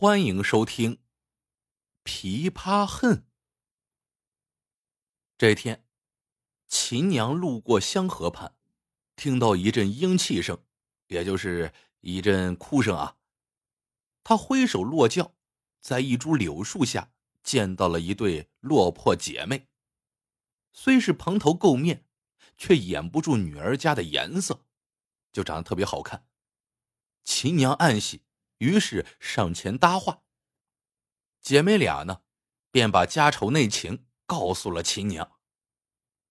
欢迎收听《琵琶恨》。这天，秦娘路过香河畔，听到一阵嘤气声，也就是一阵哭声啊。她挥手落轿，在一株柳树下见到了一对落魄姐妹。虽是蓬头垢面，却掩不住女儿家的颜色，就长得特别好看。秦娘暗喜。于是上前搭话。姐妹俩呢，便把家丑内情告诉了秦娘。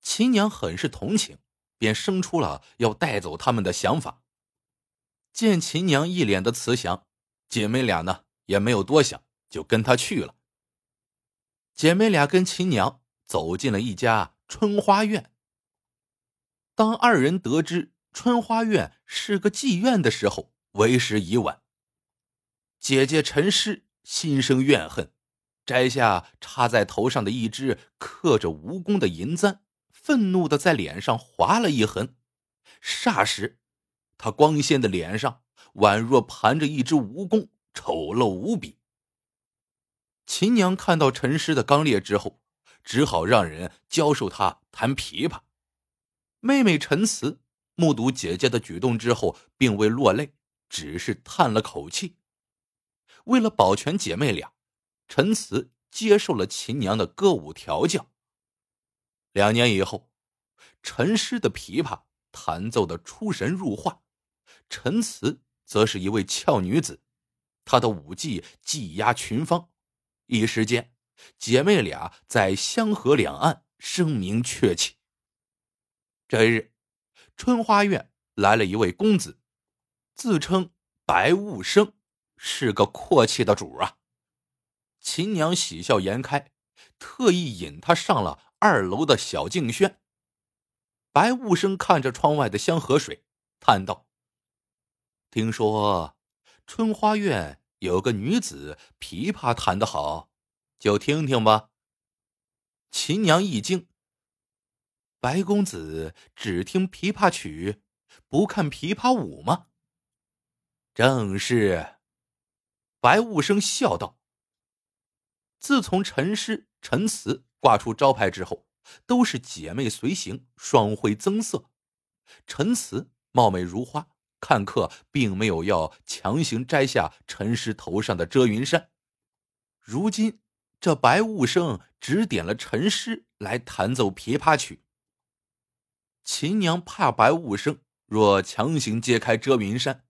秦娘很是同情，便生出了要带走他们的想法。见秦娘一脸的慈祥，姐妹俩呢也没有多想，就跟她去了。姐妹俩跟秦娘走进了一家春花院。当二人得知春花院是个妓院的时候，为时已晚。姐姐陈诗心生怨恨，摘下插在头上的一只刻着蜈蚣的银簪，愤怒的在脸上划了一痕。霎时，她光鲜的脸上宛若盘着一只蜈蚣，丑陋无比。秦娘看到陈诗的刚烈之后，只好让人教授她弹琵琶。妹妹陈慈目睹姐姐的举动之后，并未落泪，只是叹了口气。为了保全姐妹俩，陈慈接受了秦娘的歌舞调教。两年以后，陈诗的琵琶弹奏的出神入化，陈慈则是一位俏女子，她的舞技技压群芳，一时间，姐妹俩在香河两岸声名鹊起。这日，春花院来了一位公子，自称白雾生。是个阔气的主啊！秦娘喜笑颜开，特意引他上了二楼的小静轩。白雾生看着窗外的香河水，叹道：“听说春花院有个女子琵琶弹得好，就听听吧。”秦娘一惊：“白公子只听琵琶曲，不看琵琶舞吗？”正是。白雾生笑道：“自从陈诗、陈词挂出招牌之后，都是姐妹随行，双辉增色。陈词貌美如花，看客并没有要强行摘下陈诗头上的遮云衫。如今这白雾生指点了陈诗来弹奏琵琶曲。秦娘怕白雾生若强行揭开遮云衫，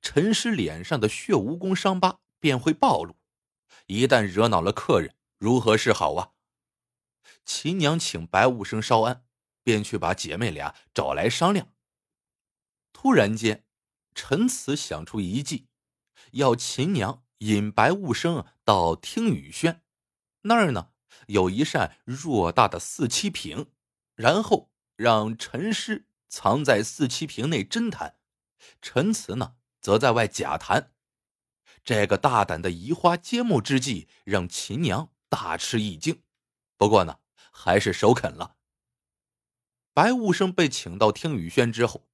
陈诗脸上的血蜈蚣伤疤。”便会暴露，一旦惹恼了客人，如何是好啊？秦娘请白雾生稍安，便去把姐妹俩找来商量。突然间，陈慈想出一计，要秦娘引白雾生到听雨轩，那儿呢有一扇偌大的四七屏，然后让陈师藏在四七屏内真弹，陈慈呢则在外假弹。这个大胆的移花接木之计让秦娘大吃一惊，不过呢，还是首肯了。白雾生被请到听雨轩之后，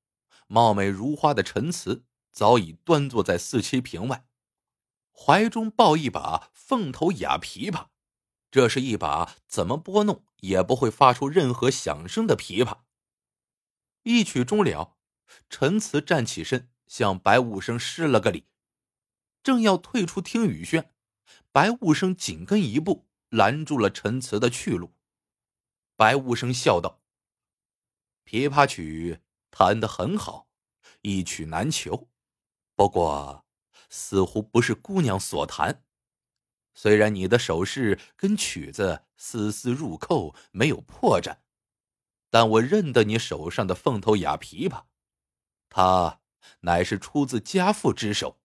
貌美如花的陈词早已端坐在四七屏外，怀中抱一把凤头哑琵琶，这是一把怎么拨弄也不会发出任何响声的琵琶。一曲终了，陈词站起身，向白雾生施了个礼。正要退出听雨轩，白雾生紧跟一步，拦住了陈词的去路。白雾生笑道：“琵琶曲弹得很好，一曲难求，不过似乎不是姑娘所弹。虽然你的手势跟曲子丝丝入扣，没有破绽，但我认得你手上的凤头哑琵琶，它乃是出自家父之手。”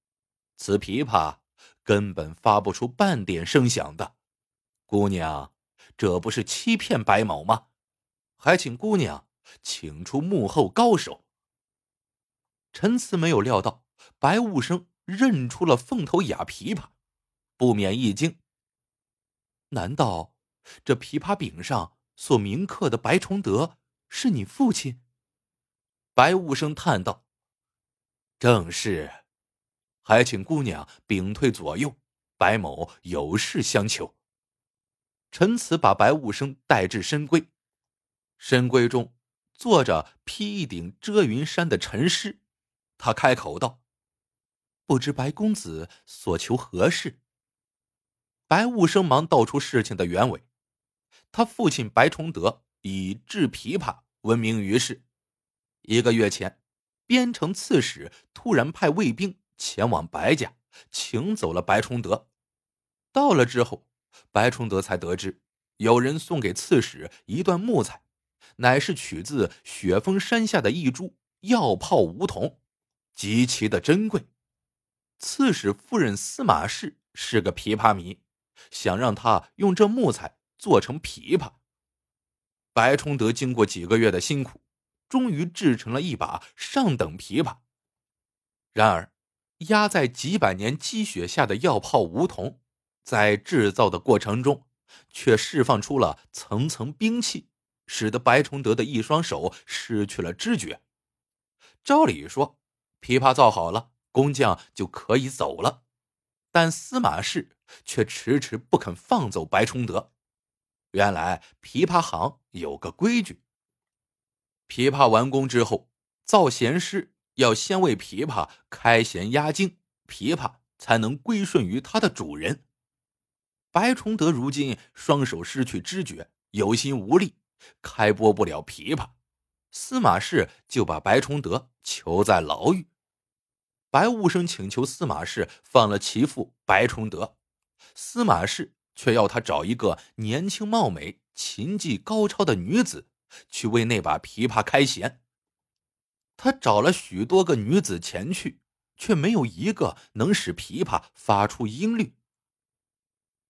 此琵琶根本发不出半点声响的，姑娘，这不是欺骗白某吗？还请姑娘请出幕后高手。陈慈没有料到白雾生认出了凤头哑琵琶，不免一惊。难道这琵琶柄上所铭刻的白崇德是你父亲？白雾生叹道：“正是。”还请姑娘屏退左右，白某有事相求。陈慈把白无生带至深闺，深闺中坐着披一顶遮云衫的陈师，他开口道：“不知白公子所求何事？”白无生忙道出事情的原委。他父亲白崇德以制琵琶闻名于世，一个月前，边城刺史突然派卫兵前往白家，请走了白崇德。到了之后。白崇德才得知，有人送给刺史一段木材，乃是取自雪峰山下的一株药炮梧桐，极其的珍贵。刺史夫人司马氏是个琵琶迷，想让他用这木材做成琵琶。白崇德经过几个月的辛苦，终于制成了一把上等琵琶。然而，压在几百年积雪下的药炮梧桐。在制造的过程中，却释放出了层层冰气，使得白崇德的一双手失去了知觉。照理说，琵琶造好了，工匠就可以走了，但司马氏却迟迟不肯放走白崇德。原来，琵琶行有个规矩：琵琶完工之后，造弦师要先为琵琶开弦压惊，琵琶才能归顺于它的主人。白崇德如今双手失去知觉，有心无力，开拨不了琵琶。司马氏就把白崇德囚在牢狱。白无生请求司马氏放了其父白崇德，司马氏却要他找一个年轻貌美、琴技高超的女子去为那把琵琶开弦。他找了许多个女子前去，却没有一个能使琵琶发出音律。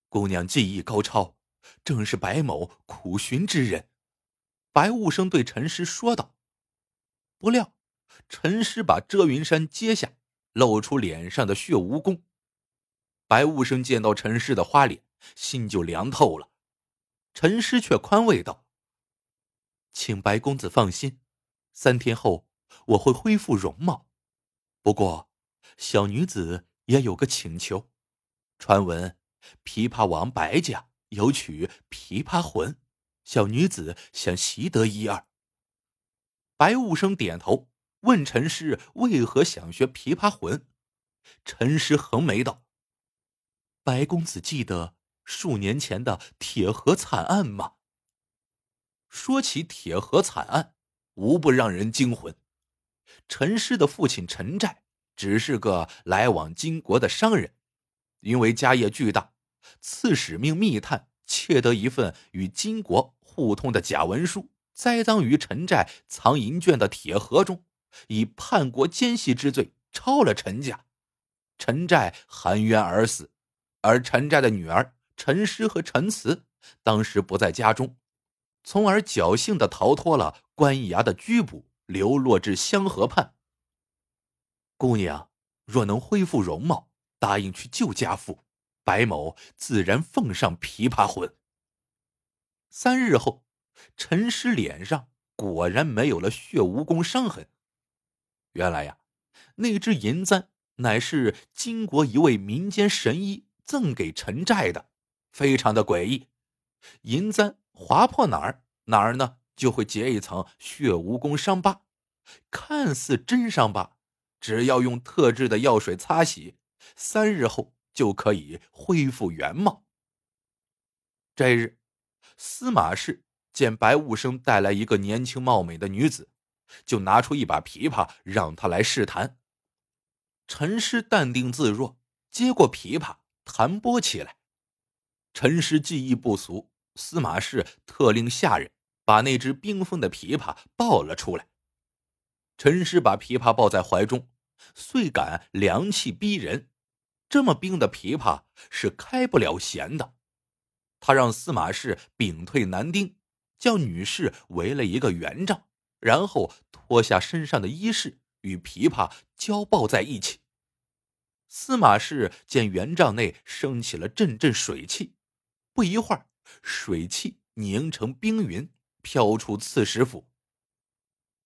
姑娘技艺高超，正是白某苦寻之人。白雾生对陈师说道。不料，陈师把遮云衫揭下，露出脸上的血蜈蚣。白雾生见到陈师的花脸，心就凉透了。陈师却宽慰道：“请白公子放心，三天后我会恢复容貌。不过，小女子也有个请求，传闻。”琵琶王白家有曲《琵琶魂》，小女子想习得一二。白无生点头，问陈师为何想学《琵琶魂》。陈师横眉道：“白公子记得数年前的铁河惨案吗？”说起铁河惨案，无不让人惊魂。陈师的父亲陈寨只是个来往金国的商人。因为家业巨大，刺史命密探窃得一份与金国互通的假文书，栽赃于陈寨藏银卷的铁盒中，以叛国奸细之罪抄了陈家。陈寨含冤而死，而陈寨的女儿陈师和陈慈当时不在家中，从而侥幸的逃脱了官衙的拘捕，流落至香河畔。姑娘若能恢复容貌。答应去救家父，白某自然奉上琵琶魂。三日后，陈师脸上果然没有了血蜈蚣伤痕。原来呀，那只银簪乃是金国一位民间神医赠给陈寨的，非常的诡异。银簪划破哪儿哪儿呢，就会结一层血蜈蚣伤疤，看似真伤疤，只要用特制的药水擦洗。三日后就可以恢复原貌。这日，司马氏见白雾生带来一个年轻貌美的女子，就拿出一把琵琶让他来试弹。陈师淡定自若，接过琵琶弹拨起来。陈师技艺不俗，司马氏特令下人把那只冰封的琵琶抱了出来。陈师把琵琶抱在怀中，遂感凉气逼人。这么冰的琵琶是开不了弦的，他让司马氏屏退男丁，叫女士围了一个圆帐，然后脱下身上的衣饰，与琵琶交抱在一起。司马氏见圆帐内升起了阵阵水汽，不一会儿，水汽凝成冰云，飘出刺史府。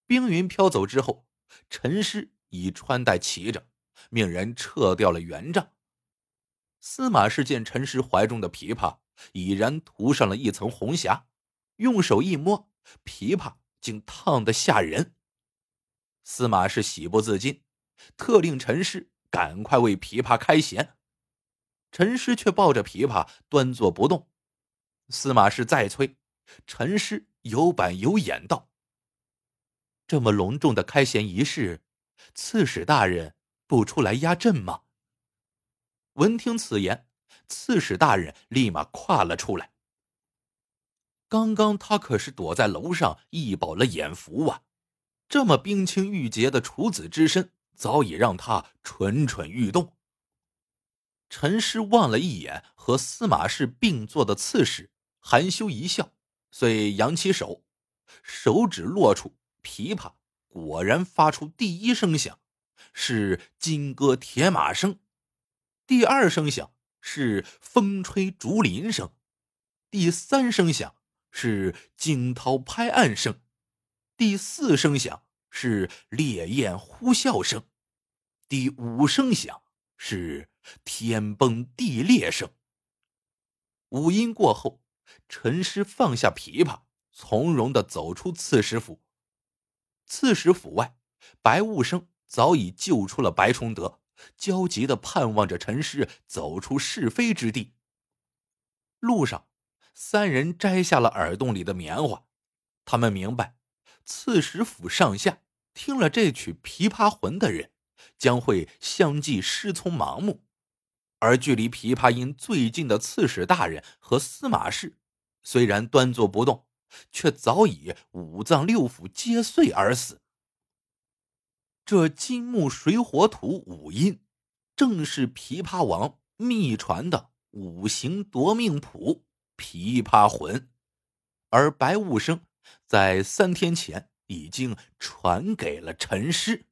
冰云飘走之后，陈师已穿戴齐整，命人撤掉了圆帐。司马氏见陈师怀中的琵琶已然涂上了一层红霞，用手一摸，琵琶竟烫得吓人。司马氏喜不自禁，特令陈师赶快为琵琶开弦。陈师却抱着琵琶端坐不动。司马氏再催，陈师有板有眼道：“这么隆重的开弦仪式，刺史大人不出来压阵吗？”闻听此言，刺史大人立马跨了出来。刚刚他可是躲在楼上一饱了眼福啊，这么冰清玉洁的处子之身，早已让他蠢蠢欲动。陈师望了一眼和司马氏并坐的刺史，含羞一笑，遂扬起手，手指落处，琵琶果然发出第一声响，是金戈铁马声；第二声响是风吹竹林声；第三声响是惊涛拍岸声；第四声响是烈焰呼啸声；第五声响是。天崩地裂声。五音过后，陈师放下琵琶，从容的走出刺史府。刺史府外，白雾生早已救出了白崇德，焦急的盼望着陈师走出是非之地。路上，三人摘下了耳洞里的棉花，他们明白，刺史府上下听了这曲《琵琶魂》的人，将会相继失聪盲目。而距离琵琶音最近的刺史大人和司马氏，虽然端坐不动，却早已五脏六腑皆碎而死。这金木水火土五音，正是琵琶王秘传的五行夺命谱《琵琶魂》，而白雾生在三天前已经传给了陈师。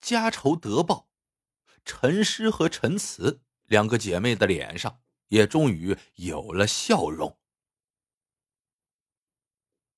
家仇得报。陈诗和陈慈两个姐妹的脸上也终于有了笑容。